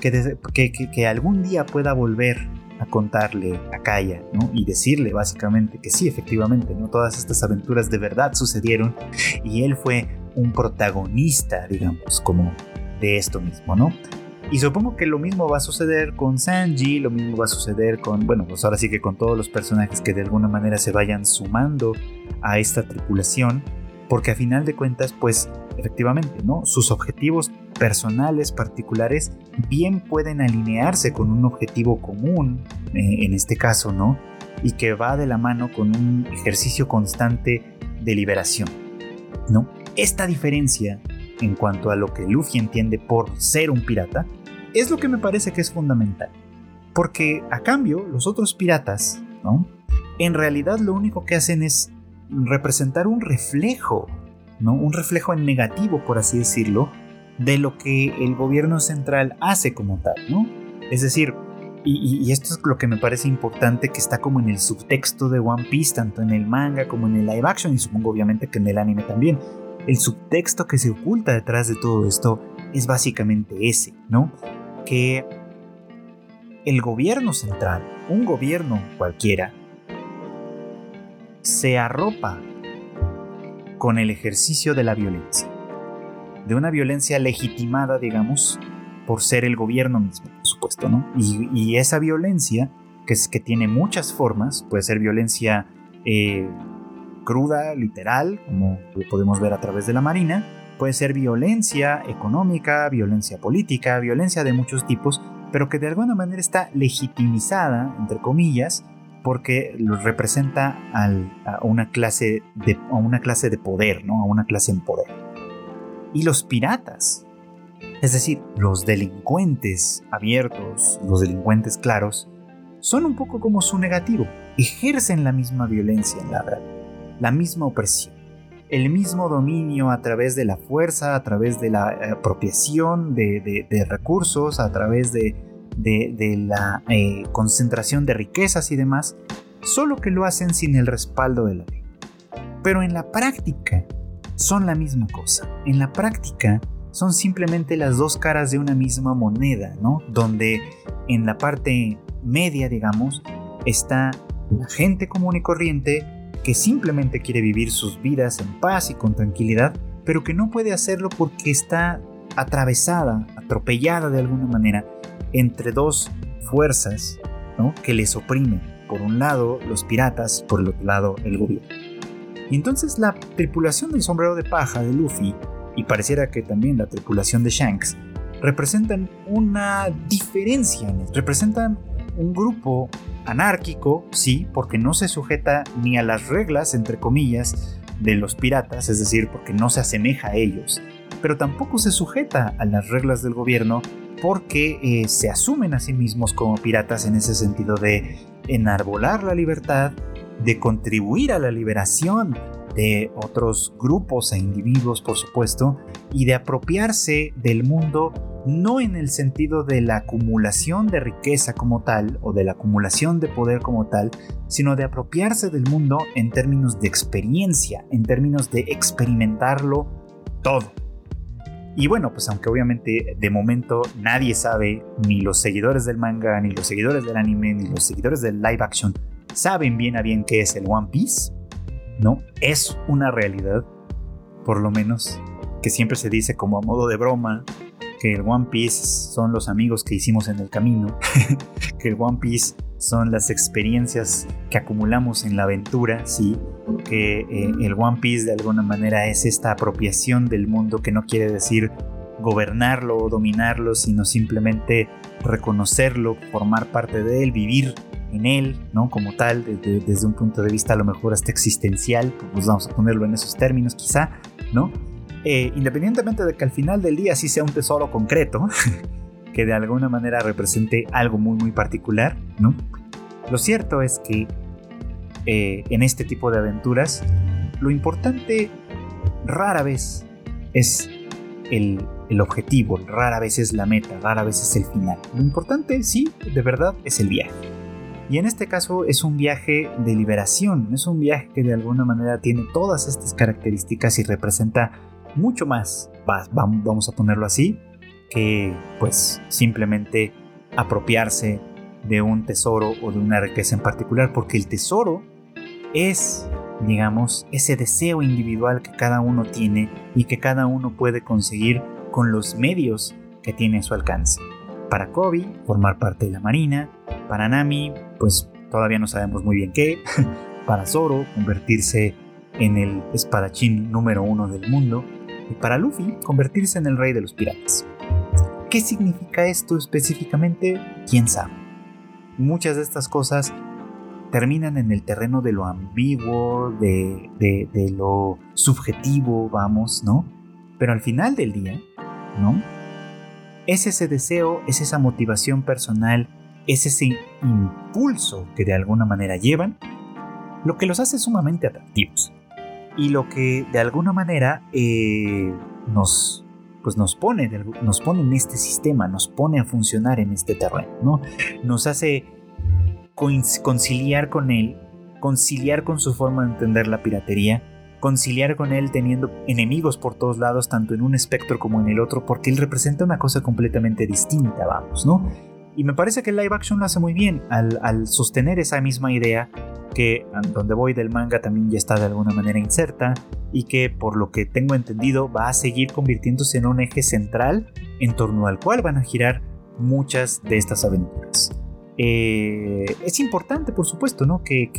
Que, algún día pueda volver a contarle a Kaya, ¿no? Y decirle básicamente que sí, efectivamente, ¿no? Todas estas aventuras de verdad sucedieron y él fue un protagonista, digamos, como de esto mismo, ¿no? Y supongo que lo mismo va a suceder con Sanji, lo mismo va a suceder con, bueno, pues ahora sí que con todos los personajes que de alguna manera se vayan sumando a esta tripulación, porque a final de cuentas, pues efectivamente, ¿no? Sus objetivos personales particulares bien pueden alinearse con un objetivo común, eh, en este caso, ¿no? Y que va de la mano con un ejercicio constante de liberación, ¿no? Esta diferencia en cuanto a lo que Luffy entiende por ser un pirata es lo que me parece que es fundamental. Porque a cambio, los otros piratas, ¿no? En realidad lo único que hacen es representar un reflejo, ¿no? Un reflejo en negativo, por así decirlo, de lo que el gobierno central hace como tal, ¿no? Es decir, y, esto es lo que me parece importante, que está como en el subtexto de One Piece, tanto en el manga como en el live action, y supongo obviamente que en el anime también. El subtexto que se oculta detrás de todo esto es básicamente ese, ¿no? que el gobierno central, un gobierno cualquiera, se arropa con el ejercicio de la violencia, de una violencia legitimada, digamos, por ser el gobierno mismo, por supuesto, ¿no? Y, esa violencia, que, es, que tiene muchas formas, puede ser violencia eh, cruda, literal, como lo podemos ver a través de la Marina, Puede ser violencia económica, violencia política, violencia de muchos tipos, pero que de alguna manera está legitimizada, entre comillas, porque representa a, una clase de, a una clase de poder, ¿no? a una clase en poder. Y los piratas, es decir, los delincuentes abiertos, los delincuentes claros, son un poco como su negativo, ejercen la misma violencia en la verdad, la misma opresión el mismo dominio a través de la fuerza, a través de la eh, apropiación de, recursos, a través de, la eh, concentración de riquezas y demás, solo que lo hacen sin el respaldo de la ley. Pero en la práctica son la misma cosa. En la práctica son simplemente las dos caras de una misma moneda, ¿no? Donde en la parte media, digamos, está la gente común y corriente que simplemente quiere vivir sus vidas en paz y con tranquilidad, pero que no puede hacerlo porque está atravesada, atropellada de alguna manera entre dos fuerzas que les oprimen. Por un lado los piratas, por el otro lado el gobierno. Y entonces la tripulación del sombrero de paja de Luffy, y pareciera que también la tripulación de Shanks, representan una diferencia, representan un grupo anárquico, sí, porque no se sujeta ni a las reglas, entre comillas, de los piratas, es decir, porque no se asemeja a ellos, pero tampoco se sujeta a las reglas del gobierno porque eh, se asumen a sí mismos como piratas en ese sentido de enarbolar la libertad, de contribuir a la liberación de otros grupos e individuos, por supuesto, y de apropiarse del mundo no en el sentido de la acumulación de riqueza como tal o de la acumulación de poder como tal, sino de apropiarse del mundo en términos de experiencia, en términos de experimentarlo todo. Y bueno, pues aunque obviamente de momento nadie sabe, ni los seguidores del manga, ni los seguidores del anime, ni los seguidores del live action, saben bien a bien qué es el One Piece, ¿no? Es una realidad, por lo menos, que siempre se dice como a modo de broma, que el One Piece son los amigos que hicimos en el camino, que el One Piece son las experiencias que acumulamos en la aventura, sí, que eh, el One Piece de alguna manera es esta apropiación del mundo que no quiere decir gobernarlo o dominarlo, sino simplemente reconocerlo, formar parte de él, vivir en él, ¿no? Como tal, desde, desde un punto de vista a lo mejor hasta existencial, pues vamos a ponerlo en esos términos quizá, ¿no? Eh, independientemente de que al final del día sí sea un tesoro concreto, que de alguna manera represente algo muy muy particular, ¿no? Lo cierto es que eh, en este tipo de aventuras, lo importante rara vez es el, el, objetivo, rara vez es la meta, rara vez es el final. Lo importante, sí, de verdad, es el viaje. Y en este caso es un viaje de liberación, es un viaje que de alguna manera tiene todas estas características y representa mucho más, vamos a ponerlo así, que pues simplemente apropiarse de un tesoro o de una riqueza en particular, porque el tesoro es, digamos, ese deseo individual que cada uno tiene y que cada uno puede conseguir con los medios que tiene a su alcance. Para Kobe, formar parte de la Marina, para Nami, pues todavía no sabemos muy bien qué, para Zoro, convertirse en el espadachín número uno del mundo, y para Luffy, convertirse en el rey de los piratas. ¿Qué significa esto específicamente? ¿Quién sabe? Muchas de estas cosas terminan en el terreno de lo ambiguo, de, de, lo subjetivo, vamos, ¿no? Pero al final del día, ¿no? Es ese deseo, es esa motivación personal, es ese impulso que de alguna manera llevan, lo que los hace sumamente atractivos. Y lo que de alguna manera eh, nos, pues nos, pone, nos pone en este sistema, nos pone a funcionar en este terreno, ¿no? Nos hace conciliar con él, conciliar con su forma de entender la piratería, conciliar con él teniendo enemigos por todos lados, tanto en un espectro como en el otro, porque él representa una cosa completamente distinta, vamos, ¿no? Y me parece que el live action lo hace muy bien al, sostener esa misma idea que donde voy del manga también ya está de alguna manera inserta y que por lo que tengo entendido va a seguir convirtiéndose en un eje central en torno al cual van a girar muchas de estas aventuras. Eh, es importante, por supuesto, ¿no? Que,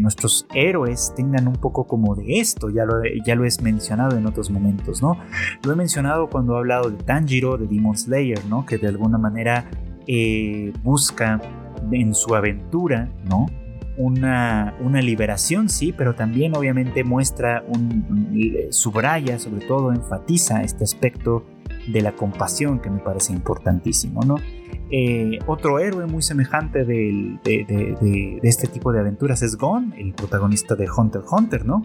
nuestros héroes tengan un poco como de esto, ya lo, ya lo he mencionado en otros momentos, ¿no? Lo he mencionado cuando he hablado de Tanjiro, de Demon Slayer, ¿no? Que de alguna manera eh, busca en su aventura, ¿no? Una, liberación, sí, pero también obviamente muestra, un, subraya, sobre todo enfatiza este aspecto de la compasión que me parece importantísimo, ¿no? Eh, otro héroe muy semejante de, este tipo de aventuras es Gon, el protagonista de Hunter x Hunter, ¿no?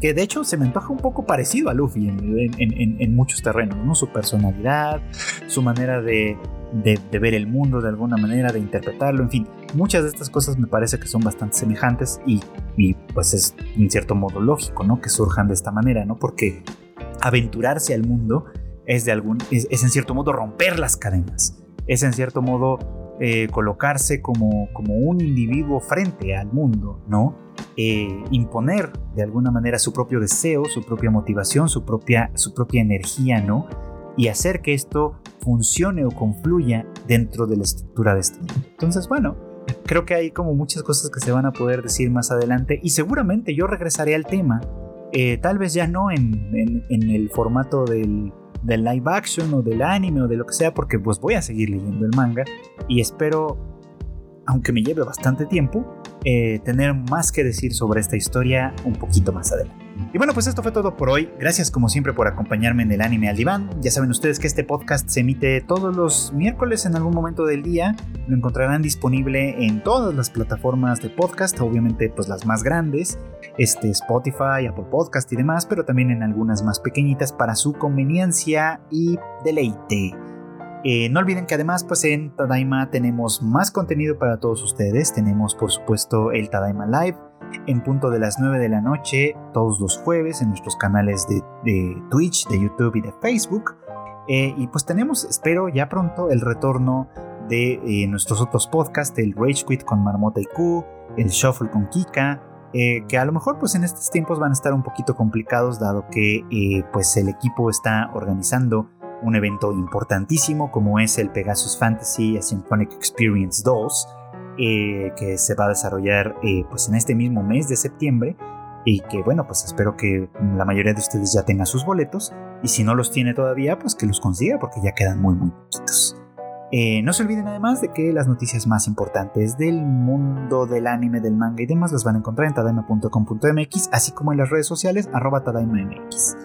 que de hecho se me antoja un poco parecido a Luffy en, muchos terrenos, ¿no? Su personalidad, su manera de, ver el mundo de alguna manera, de interpretarlo, en fin, muchas de estas cosas me parece que son bastante semejantes y, pues es en cierto modo lógico, ¿no? Que surjan de esta manera, ¿no? Porque aventurarse al mundo es de algún, es, en cierto modo romper las cadenas, es en cierto modo eh, colocarse como, como un individuo frente al mundo, ¿no? Eh, imponer de alguna manera su propio deseo, su propia motivación, su propia, su propia energía, ¿no? Y hacer que esto funcione o confluya dentro de la estructura de este mundo. Entonces, bueno, creo que hay como muchas cosas que se van a poder decir más adelante y seguramente yo regresaré al tema, eh, tal vez ya no en, el formato del, del live action o del anime o de lo que sea, porque pues voy a seguir leyendo el manga y espero, aunque me lleve bastante tiempo, eh, tener más que decir sobre esta historia un poquito más adelante. Y bueno, pues esto fue todo por hoy. Gracias como siempre por acompañarme en el anime al diván. Ya saben ustedes que este podcast se emite todos los miércoles en algún momento del día. Lo encontrarán disponible en todas las plataformas de podcast, obviamente pues las más grandes, este Spotify, Apple Podcast y demás, pero también en algunas más pequeñitas para su conveniencia y deleite. Eh, no olviden que además pues en Tadaima tenemos más contenido para todos ustedes. Tenemos por supuesto el Tadaima Live en punto de las 9 de la noche todos los jueves en nuestros canales de, Twitch, de YouTube y de Facebook. Eh, y pues tenemos, espero ya pronto, el retorno de eh, nuestros otros podcasts, el Rage Quit con Marmota y Q, el Shuffle con Kika, que a lo mejor pues en estos tiempos van a estar un poquito complicados dado que pues el equipo está organizando un evento importantísimo como es el Pegasus Fantasy Symphonic Experience 2, eh, que se va a desarrollar eh, pues en este mismo mes de septiembre y que bueno pues espero que la mayoría de ustedes ya tengan sus boletos y si no los tiene todavía pues que los consiga porque ya quedan muy muy poquitos. Eh, no se olviden además de que las noticias más importantes del mundo del anime, del manga y demás las van a encontrar en tadaima.com.mx así como en las redes sociales arroba tadaimamx.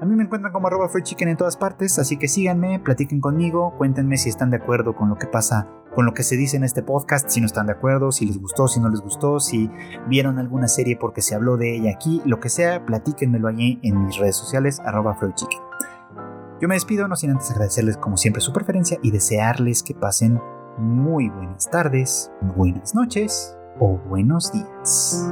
A mí me encuentran como arroba chicken en todas partes, así que síganme, platiquen conmigo, cuéntenme si están de acuerdo con lo que pasa con lo que se dice en este podcast, si no están de acuerdo, si les gustó, si no les gustó, si vieron alguna serie porque se habló de ella aquí, lo que sea, platíquenmelo allí en mis redes sociales, arroba. Yo me despido, no sin antes agradecerles como siempre su preferencia y desearles que pasen muy buenas tardes, buenas noches o buenos días.